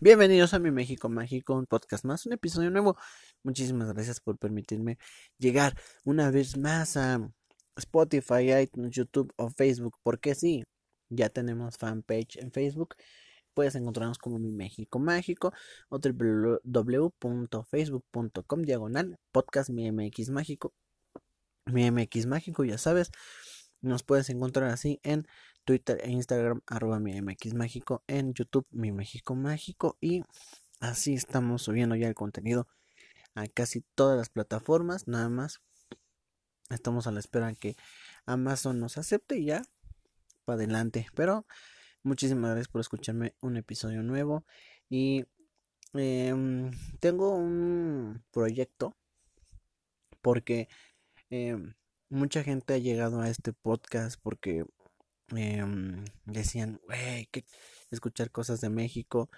Bienvenidos a mi México Mágico, un podcast más, un episodio nuevo. Muchísimas gracias por permitirme llegar una vez más a Spotify, iTunes, YouTube o Facebook, porque sí, ya tenemos fanpage en Facebook. Puedes encontrarnos como mi México Mágico o www.facebook.com diagonal podcast mi MX Mágico. Mi MX Mágico, ya sabes, nos puedes encontrar así en Twitter e Instagram, arroba mi MX Mágico, en YouTube, mi México Mágico, y así estamos subiendo ya el contenido a casi todas las plataformas, nada más. Estamos a la espera que Amazon nos acepte y ya para adelante. Pero muchísimas gracias por escucharme un episodio nuevo. Y em, tengo un proyecto porque em, mucha gente ha llegado a este podcast porque Em, decían, güey, que escuchar cosas de México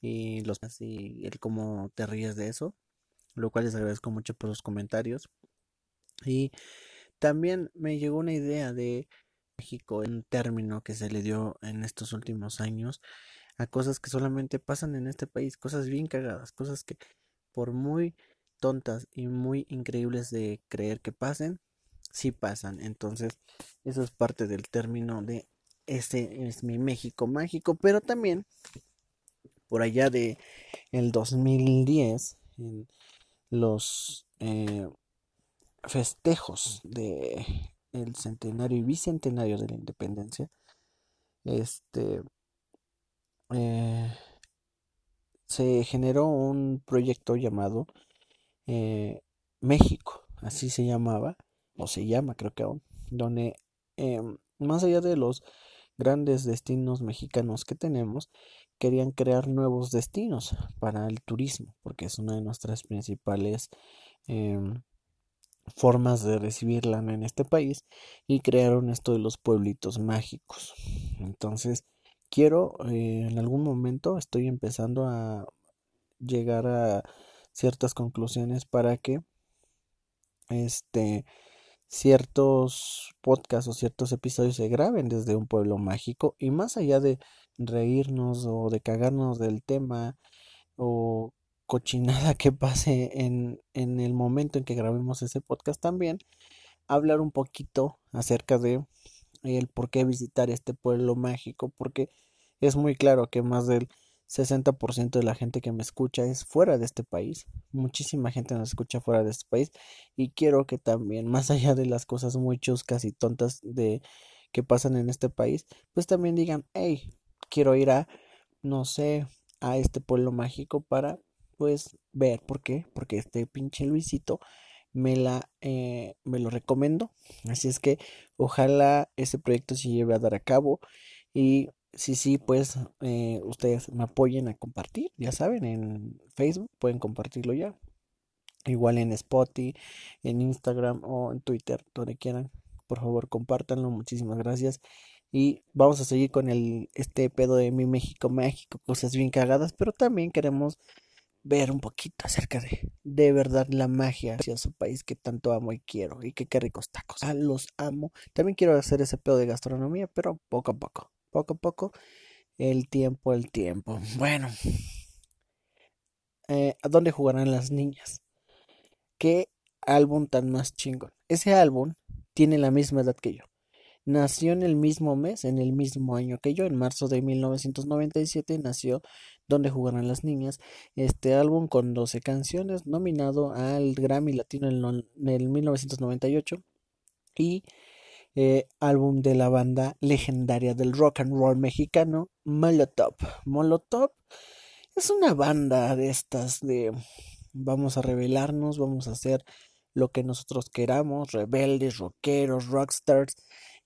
y los y el cómo te ríes de eso, lo cual les agradezco mucho por los comentarios. Y también me llegó una idea de México, un término que se le dio en estos últimos años a cosas que solamente pasan en este país, cosas bien cagadas, cosas que por muy tontas y muy increíbles de creer que pasen, sí pasan. Entonces, eso es parte del término de ese es mi México mágico, pero también por allá de el 2010 en los eh, festejos de el centenario y bicentenario de la independencia este eh, se generó un proyecto llamado eh, México así se llamaba se llama creo que aún, donde em, más allá de los grandes destinos mexicanos que tenemos, querían crear nuevos destinos para el turismo, porque es una de nuestras principales em, formas de recibirla en este país, y crearon esto de los pueblitos mágicos. Entonces, quiero, eh, en algún momento, estoy empezando a llegar a ciertas conclusiones para que este ciertos podcasts o ciertos episodios se graben desde un pueblo mágico y más allá de reírnos o de cagarnos del tema o cochinada que pase en, en el momento en que grabemos ese podcast también hablar un poquito acerca de el por qué visitar este pueblo mágico porque es muy claro que más del 60% de la gente que me escucha es fuera de este país. Muchísima gente nos escucha fuera de este país. Y quiero que también, más allá de las cosas muy chuscas y tontas de que pasan en este país, pues también digan, hey, quiero ir a, no sé, a este pueblo mágico para, pues, ver por qué. Porque este pinche Luisito me la eh, me lo recomiendo. Así es que ojalá ese proyecto se lleve a dar a cabo. Y sí, sí, pues eh, ustedes me apoyen a compartir, ya saben, en Facebook pueden compartirlo ya. Igual en Spotify, en Instagram o en Twitter, donde quieran. Por favor, compártanlo. Muchísimas gracias. Y vamos a seguir con el este pedo de mi México México, cosas bien cagadas, pero también queremos ver un poquito acerca de de verdad la magia hacia su país que tanto amo y quiero y que qué ricos tacos. Ah, los amo. También quiero hacer ese pedo de gastronomía, pero poco a poco poco a poco, el tiempo, el tiempo. Bueno, eh, ¿a dónde jugarán las niñas? ¿Qué álbum tan más chingón? Ese álbum tiene la misma edad que yo. Nació en el mismo mes, en el mismo año que yo, en marzo de 1997 nació Donde jugarán las niñas, este álbum con 12 canciones, nominado al Grammy Latino en el 1998 y eh, álbum de la banda legendaria del rock and roll mexicano, Molotov. Molotov es una banda de estas de vamos a rebelarnos, vamos a hacer lo que nosotros queramos, rebeldes, rockeros, rockstars.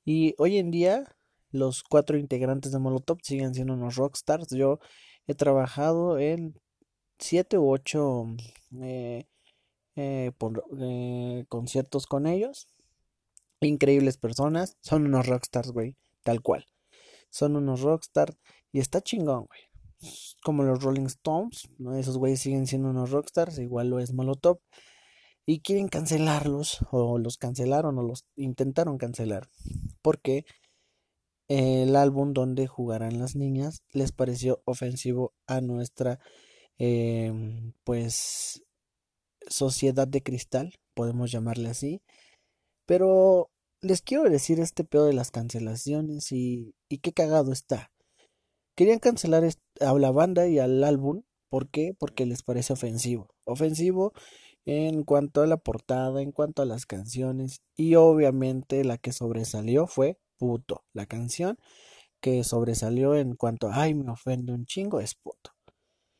Y hoy en día los cuatro integrantes de Molotov siguen siendo unos rockstars. Yo he trabajado en siete u ocho eh, eh, conciertos con ellos increíbles personas. Son unos rockstars, güey. Tal cual. Son unos rockstars. Y está chingón, güey. Como los Rolling Stones. Esos güeyes siguen siendo unos rockstars. Igual lo es Molotov. Y quieren cancelarlos. O los cancelaron. O los intentaron cancelar. Porque el álbum donde jugarán las niñas les pareció ofensivo a nuestra em, pues sociedad de cristal, podemos llamarle así. Pero les quiero decir este pedo de las cancelaciones y, y qué cagado está. Querían cancelar a la banda y al álbum. ¿Por qué? Porque les parece ofensivo. Ofensivo en cuanto a la portada, en cuanto a las canciones. Y obviamente la que sobresalió fue Puto. La canción que sobresalió en cuanto a, ay, me ofende un chingo es Puto.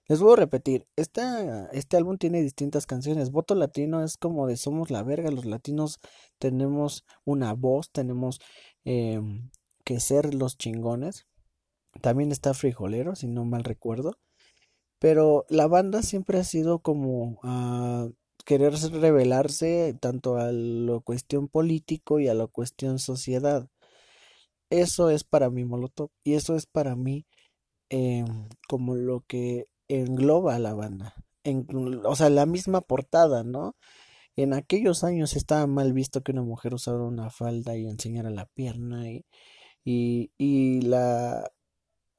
Les voy a repetir, este álbum tiene distintas canciones. Voto Latino es como de somos la verga, los latinos tenemos una voz, tenemos em, que ser los chingones. También está Frijolero, si no mal recuerdo. Pero la banda siempre ha sido como a querer revelarse tanto a la cuestión político y a la cuestión sociedad. Eso es para mí Molotov y eso es para mí em, como lo que engloba a la banda. En, o sea, la misma portada, ¿no? En aquellos años estaba mal visto que una mujer usara una falda y enseñara la pierna y, y, la,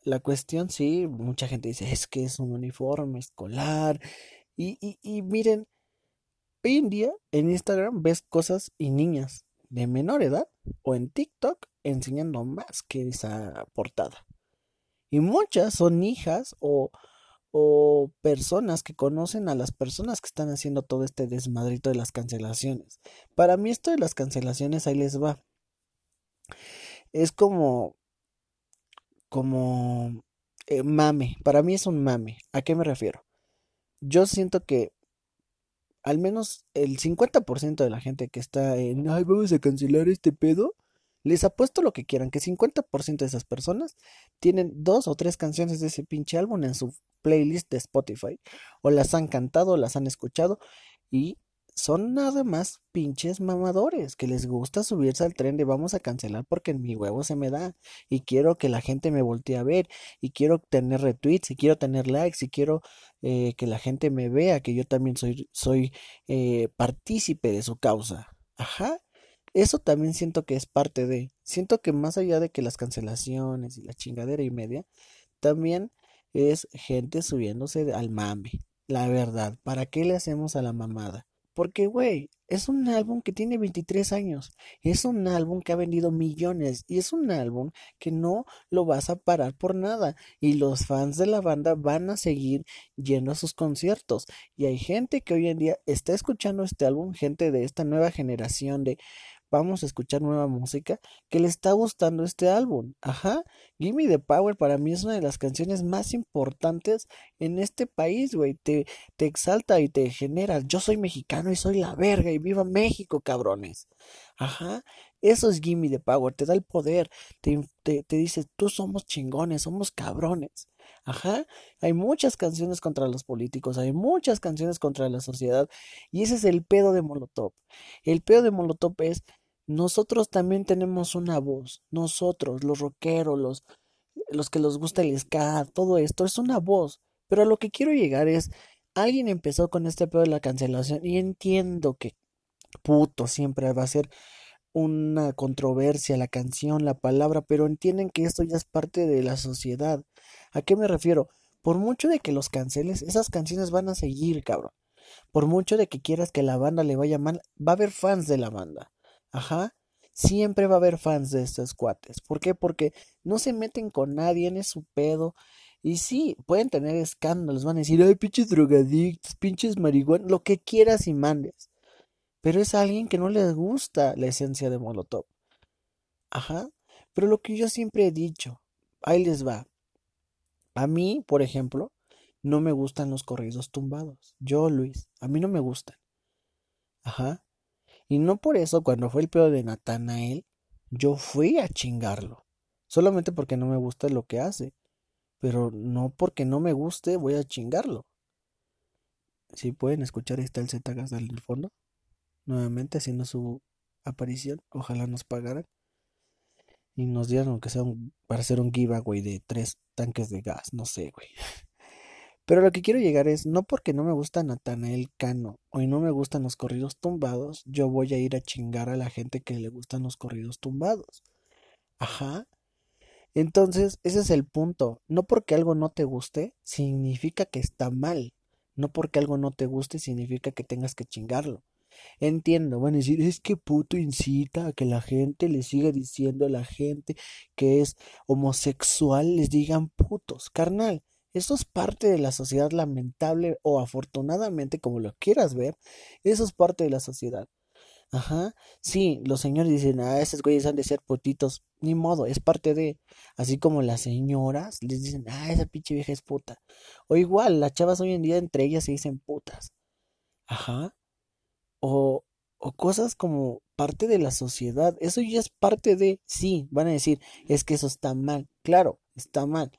la cuestión, sí, mucha gente dice, es que es un uniforme escolar. Y, y, y miren, hoy en día en Instagram ves cosas y niñas de menor edad o en TikTok enseñando más que esa portada. Y muchas son hijas o, o personas que conocen a las personas que están haciendo todo este desmadrito de las cancelaciones. Para mí esto de las cancelaciones ahí les va. Es como como eh, mame, para mí es un mame. ¿A qué me refiero? Yo siento que al menos el 50% de la gente que está en, ay, vamos a cancelar este pedo, les apuesto lo que quieran, que 50% de esas personas tienen dos o tres canciones de ese pinche álbum en su playlist de Spotify, o las han cantado, o las han escuchado, y son nada más pinches mamadores que les gusta subirse al tren de vamos a cancelar porque en mi huevo se me da y quiero que la gente me voltee a ver y quiero tener retweets y quiero tener likes y quiero eh, que la gente me vea que yo también soy soy eh, partícipe de su causa ajá eso también siento que es parte de siento que más allá de que las cancelaciones y la chingadera y media también es gente subiéndose al mame la verdad para qué le hacemos a la mamada porque, güey, es un álbum que tiene 23 años, es un álbum que ha vendido millones y es un álbum que no lo vas a parar por nada y los fans de la banda van a seguir yendo a sus conciertos y hay gente que hoy en día está escuchando este álbum, gente de esta nueva generación de vamos a escuchar nueva música, que le está gustando este álbum. Ajá, Gimme the Power para mí es una de las canciones más importantes en este país, güey. Te, te exalta y te genera. Yo soy mexicano y soy la verga y viva México, cabrones. Ajá, eso es Gimme the Power, te da el poder, te, te, te dice, tú somos chingones, somos cabrones. Ajá, hay muchas canciones contra los políticos, hay muchas canciones contra la sociedad y ese es el pedo de Molotov. El pedo de Molotov es nosotros también tenemos una voz, nosotros, los rockeros, los, los que les gusta el ska, todo esto es una voz, pero a lo que quiero llegar es, alguien empezó con este pedo de la cancelación y entiendo que puto siempre va a ser una controversia la canción, la palabra, pero entienden que esto ya es parte de la sociedad. ¿A qué me refiero? Por mucho de que los canceles, esas canciones van a seguir, cabrón. Por mucho de que quieras que la banda le vaya mal, va a haber fans de la banda. Ajá. Siempre va a haber fans de estos cuates. ¿Por qué? Porque no se meten con nadie, es su pedo. Y sí, pueden tener escándalos, van a decir, ay, pinches drogadictos, pinches marihuana, lo que quieras y mandes. Pero es alguien que no les gusta la esencia de Molotov. Ajá. Pero lo que yo siempre he dicho, ahí les va. A mí, por ejemplo, no me gustan los corridos tumbados. Yo, Luis, a mí no me gustan. Ajá. Y no por eso, cuando fue el peor de Natanael, yo fui a chingarlo. Solamente porque no me gusta lo que hace. Pero no porque no me guste, voy a chingarlo. Si pueden escuchar, ahí está el Zetagas en el fondo. Nuevamente haciendo su aparición. Ojalá nos pagaran y nos dieron aunque sea para hacer un giveaway de tres tanques de gas, no sé, güey. Pero lo que quiero llegar es, no porque no me gusta Natanael Cano o no me gustan los corridos tumbados, yo voy a ir a chingar a la gente que le gustan los corridos tumbados. Ajá. Entonces, ese es el punto. No porque algo no te guste, significa que está mal. No porque algo no te guste, significa que tengas que chingarlo. Entiendo, van a decir, es que puto incita a que la gente le siga diciendo a la gente que es homosexual, les digan putos. Carnal, eso es parte de la sociedad lamentable o afortunadamente, como lo quieras ver, eso es parte de la sociedad. Ajá, sí, los señores dicen, ah, esos güeyes han de ser putitos, ni modo, es parte de, así como las señoras les dicen, ah, esa pinche vieja es puta. O igual, las chavas hoy en día entre ellas se dicen putas. Ajá, o, o cosas como parte de la sociedad, eso ya es parte de, sí, van a decir, es que eso está mal, claro, está mal.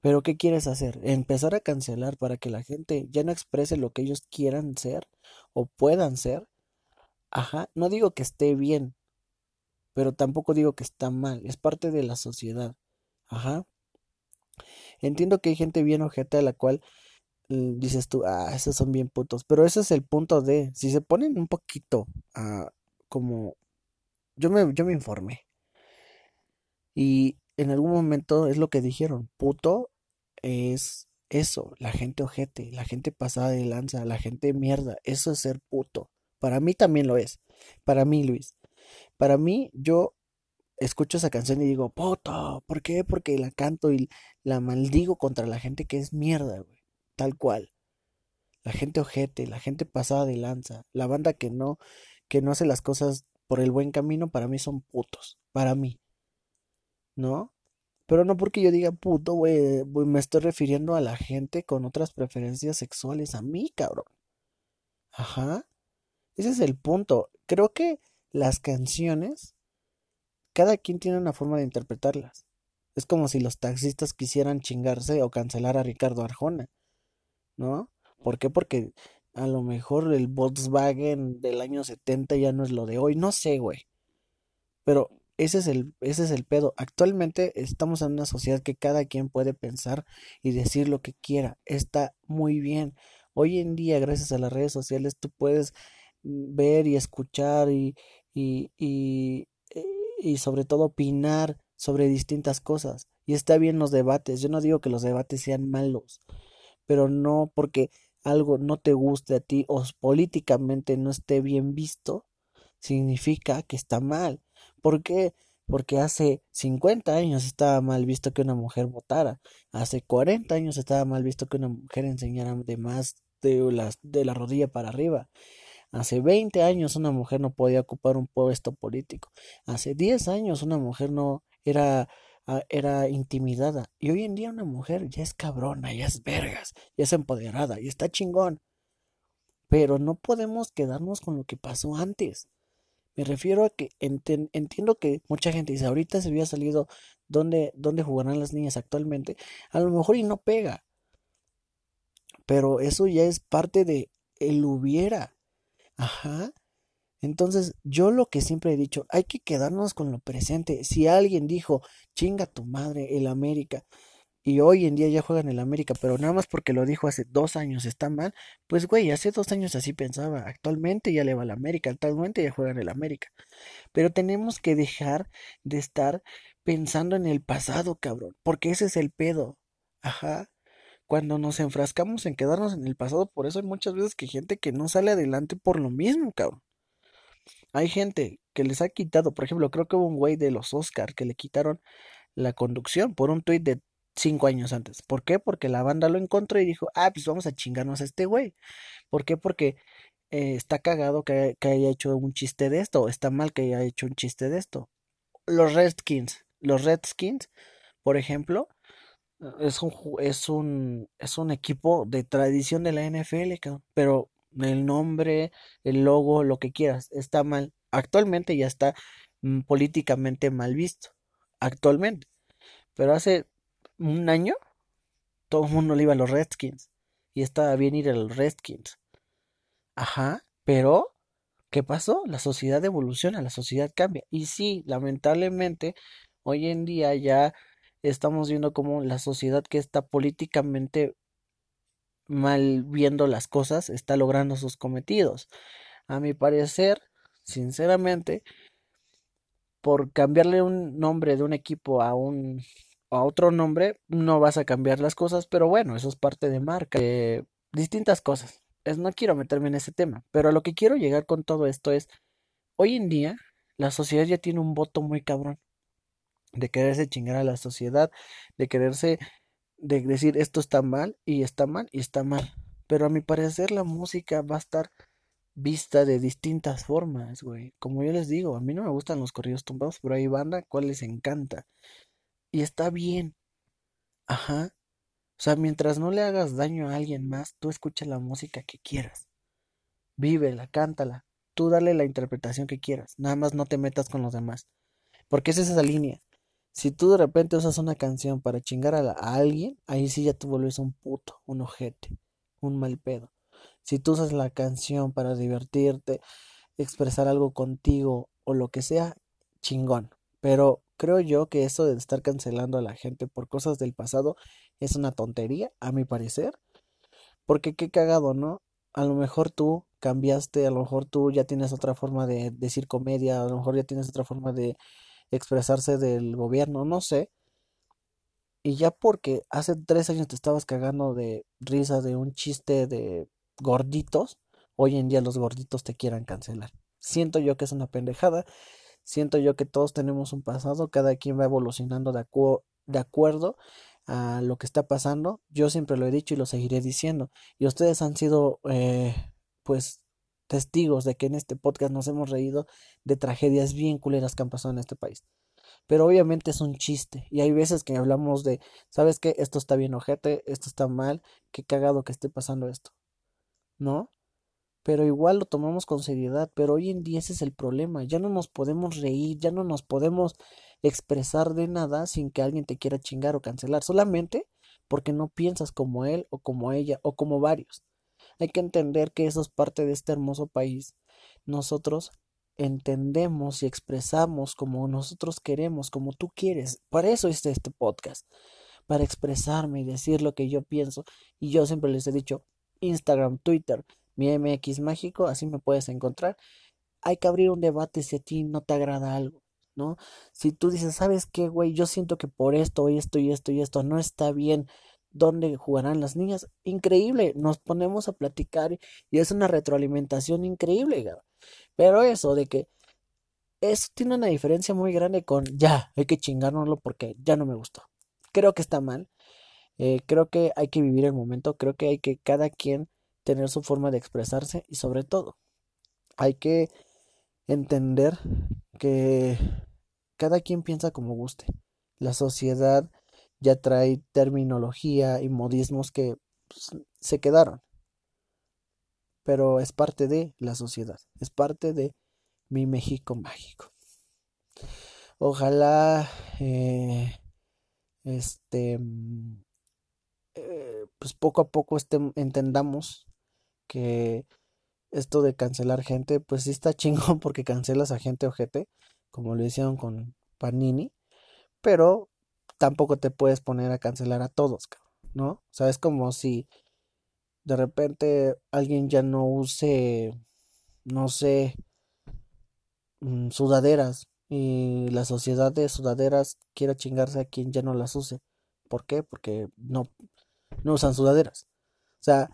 Pero ¿qué quieres hacer? ¿Empezar a cancelar para que la gente ya no exprese lo que ellos quieran ser o puedan ser? Ajá, no digo que esté bien, pero tampoco digo que está mal, es parte de la sociedad. Ajá. Entiendo que hay gente bien ojeta a la cual dices tú, ah, esos son bien putos, pero ese es el punto de, si se ponen un poquito a, como, yo me, yo me informé. Y en algún momento es lo que dijeron, puto es eso, la gente ojete, la gente pasada de lanza, la gente mierda, eso es ser puto. Para mí también lo es. Para mí, Luis. Para mí, yo escucho esa canción y digo, puto, ¿por qué? Porque la canto y la maldigo contra la gente que es mierda, güey. Tal cual. La gente ojete, la gente pasada de lanza, la banda que no, que no hace las cosas por el buen camino, para mí son putos. Para mí. ¿No? Pero no porque yo diga puto, güey, me estoy refiriendo a la gente con otras preferencias sexuales, a mí, cabrón. Ajá. Ese es el punto. Creo que las canciones, cada quien tiene una forma de interpretarlas. Es como si los taxistas quisieran chingarse o cancelar a Ricardo Arjona, ¿no? ¿Por qué? Porque a lo mejor el Volkswagen del año 70 ya no es lo de hoy, no sé, güey. Pero ese es el ese es el pedo. Actualmente estamos en una sociedad que cada quien puede pensar y decir lo que quiera. Está muy bien. Hoy en día, gracias a las redes sociales, tú puedes ver y escuchar y, y, y, y sobre todo opinar sobre distintas cosas. Y está bien los debates. Yo no digo que los debates sean malos, pero no porque algo no te guste a ti o políticamente no esté bien visto, significa que está mal. ¿Por qué? Porque hace 50 años estaba mal visto que una mujer votara. Hace 40 años estaba mal visto que una mujer enseñara de más de, las, de la rodilla para arriba. Hace 20 años una mujer no podía ocupar un puesto político. Hace 10 años una mujer no era, era intimidada. Y hoy en día una mujer ya es cabrona, ya es vergas, ya es empoderada, y está chingón. Pero no podemos quedarnos con lo que pasó antes. Me refiero a que entiendo que mucha gente dice, ahorita se había salido dónde jugarán las niñas actualmente. A lo mejor y no pega. Pero eso ya es parte de el hubiera. Ajá. Entonces, yo lo que siempre he dicho, hay que quedarnos con lo presente. Si alguien dijo, chinga tu madre, el América, y hoy en día ya juegan el América, pero nada más porque lo dijo hace dos años está mal, pues güey, hace dos años así pensaba. Actualmente ya le va al América, actualmente ya juegan el América. Pero tenemos que dejar de estar pensando en el pasado, cabrón, porque ese es el pedo. Ajá cuando nos enfrascamos en quedarnos en el pasado, por eso hay muchas veces que gente que no sale adelante por lo mismo, cabrón. Hay gente que les ha quitado, por ejemplo, creo que hubo un güey de los Oscar que le quitaron la conducción por un tuit de cinco años antes. ¿Por qué? Porque la banda lo encontró y dijo, ah, pues vamos a chingarnos a este güey. ¿Por qué? Porque eh, está cagado que, haya hecho un chiste de esto, está mal que haya hecho un chiste de esto. Los Redskins, los Redskins, por ejemplo, es un, es un, es un equipo de tradición de la NFL, pero el nombre, el logo, lo que quieras, está mal. Actualmente ya está mm, políticamente mal visto. Actualmente. Pero hace un año, todo el mundo le iba a los Redskins. Y estaba bien ir a los Redskins. Ajá, pero ¿qué pasó? La sociedad evoluciona, la sociedad cambia. Y sí, lamentablemente, hoy en día ya estamos viendo cómo la sociedad que está políticamente mal viendo las cosas está logrando sus cometidos. A mi parecer, sinceramente, por cambiarle un nombre de un equipo a un a otro nombre, no vas a cambiar las cosas, pero bueno, eso es parte de marca, distintas cosas. Es, no quiero meterme en ese tema, pero a lo que quiero llegar con todo esto es, hoy en día, la sociedad ya tiene un voto muy cabrón de quererse chingar a la sociedad, de quererse, de decir esto está mal y está mal y está mal. Pero a mi parecer la música va a estar vista de distintas formas, güey. Como yo les digo, a mí no me gustan los corridos tumbados, pero hay banda cual les encanta. Y está bien. Ajá. O sea, mientras no le hagas daño a alguien más, tú escucha la música que quieras. Vívela, cántala. Tú dale la interpretación que quieras. Nada más no te metas con los demás. Porque es esa línea. Si tú de repente usas una canción para chingar a, alguien, ahí sí ya te vuelves un puto, un ojete, un mal pedo. Si tú usas la canción para divertirte, expresar algo contigo o lo que sea, chingón. Pero creo yo que eso de estar cancelando a la gente por cosas del pasado es una tontería, a mi parecer. Porque qué cagado, ¿no? A lo mejor tú cambiaste, a lo mejor tú ya tienes otra forma de decir comedia, a lo mejor ya tienes otra forma de expresarse del gobierno, no sé. Y ya porque hace tres años te estabas cagando de risa de un chiste de gorditos, hoy en día los gorditos te quieran cancelar. Siento yo que es una pendejada, siento yo que todos tenemos un pasado, cada quien va evolucionando de, acuerdo a lo que está pasando. Yo siempre lo he dicho y lo seguiré diciendo. Y ustedes han sido, eh, pues, testigos de que en este podcast nos hemos reído de tragedias bien culeras que han pasado en este país. Pero obviamente es un chiste. Y hay veces que hablamos de, ¿sabes qué? Esto está bien ojete, esto está mal, qué cagado que esté pasando esto. ¿no? Pero igual lo tomamos con seriedad, pero hoy en día ese es el problema, ya no nos podemos reír, ya no nos podemos expresar de nada sin que alguien te quiera chingar o cancelar, solamente porque no piensas como él o como ella o como varios. Hay que entender que eso es parte de este hermoso país. Nosotros entendemos y expresamos como nosotros queremos, como tú quieres. Para eso es este podcast, para expresarme y decir lo que yo pienso. Y yo siempre les he dicho, Instagram, Twitter, mi MX Mágico, así me puedes encontrar. Hay que abrir un debate si a ti no te agrada algo, ¿no? Si tú dices, ¿sabes qué, güey? Yo siento que por esto, esto, y esto, y esto no está bien. ¿Dónde jugarán las niñas? Increíble, nos ponemos a platicar y es una retroalimentación increíble, Pero eso de que eso tiene una diferencia muy grande con ya, hay que chingárnoslo porque ya no me gustó. Creo que está mal. Eh, creo que hay que vivir el momento, creo que hay que cada quien tener su forma de expresarse y sobre todo hay que entender que cada quien piensa como guste. La sociedad ya trae terminología y modismos que pues, se quedaron, pero es parte de la sociedad, es parte de mi México mágico. Ojalá eh, este eh, pues poco a poco este, entendamos que esto de cancelar gente, pues sí está chingón porque cancelas a gente ojete, como lo hicieron con Panini, pero tampoco te puedes poner a cancelar a todos, ¿no? O sea, es como si de repente alguien ya no use, no sé, mm, sudaderas y la sociedad de sudaderas quiera chingarse a quien ya no las use. ¿Por qué? Porque no, no usan sudaderas. O sea,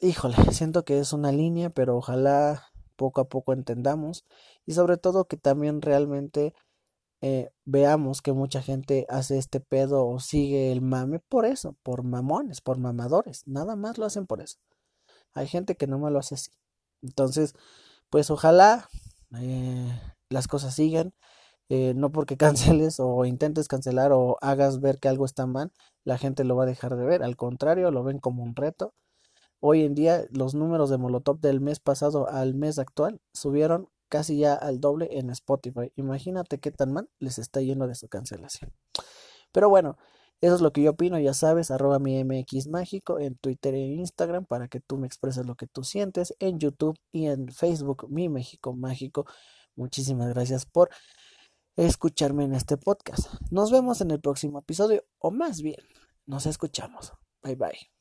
híjole, siento que es una línea, pero ojalá poco a poco entendamos y sobre todo que también realmente eh, veamos que mucha gente hace este pedo o sigue el mame por eso, por mamones, por mamadores, nada más lo hacen por eso. Hay gente que no me lo hace así. Entonces, pues ojalá eh, las cosas sigan. Eh, no porque canceles o intentes cancelar o hagas ver que algo está mal, la gente lo va a dejar de ver. Al contrario, lo ven como un reto. Hoy en día los números de Molotov del mes pasado al mes actual subieron casi ya al doble en Spotify. Imagínate qué tan mal les está yendo de su cancelación. Pero bueno, eso es lo que yo opino, ya sabes, arroba mi MX mágico en Twitter e Instagram para que tú me expreses lo que tú sientes, en YouTube y en Facebook, mi México mágico. Muchísimas gracias por escucharme en este podcast. Nos vemos en el próximo episodio, o más bien, nos escuchamos. Bye bye.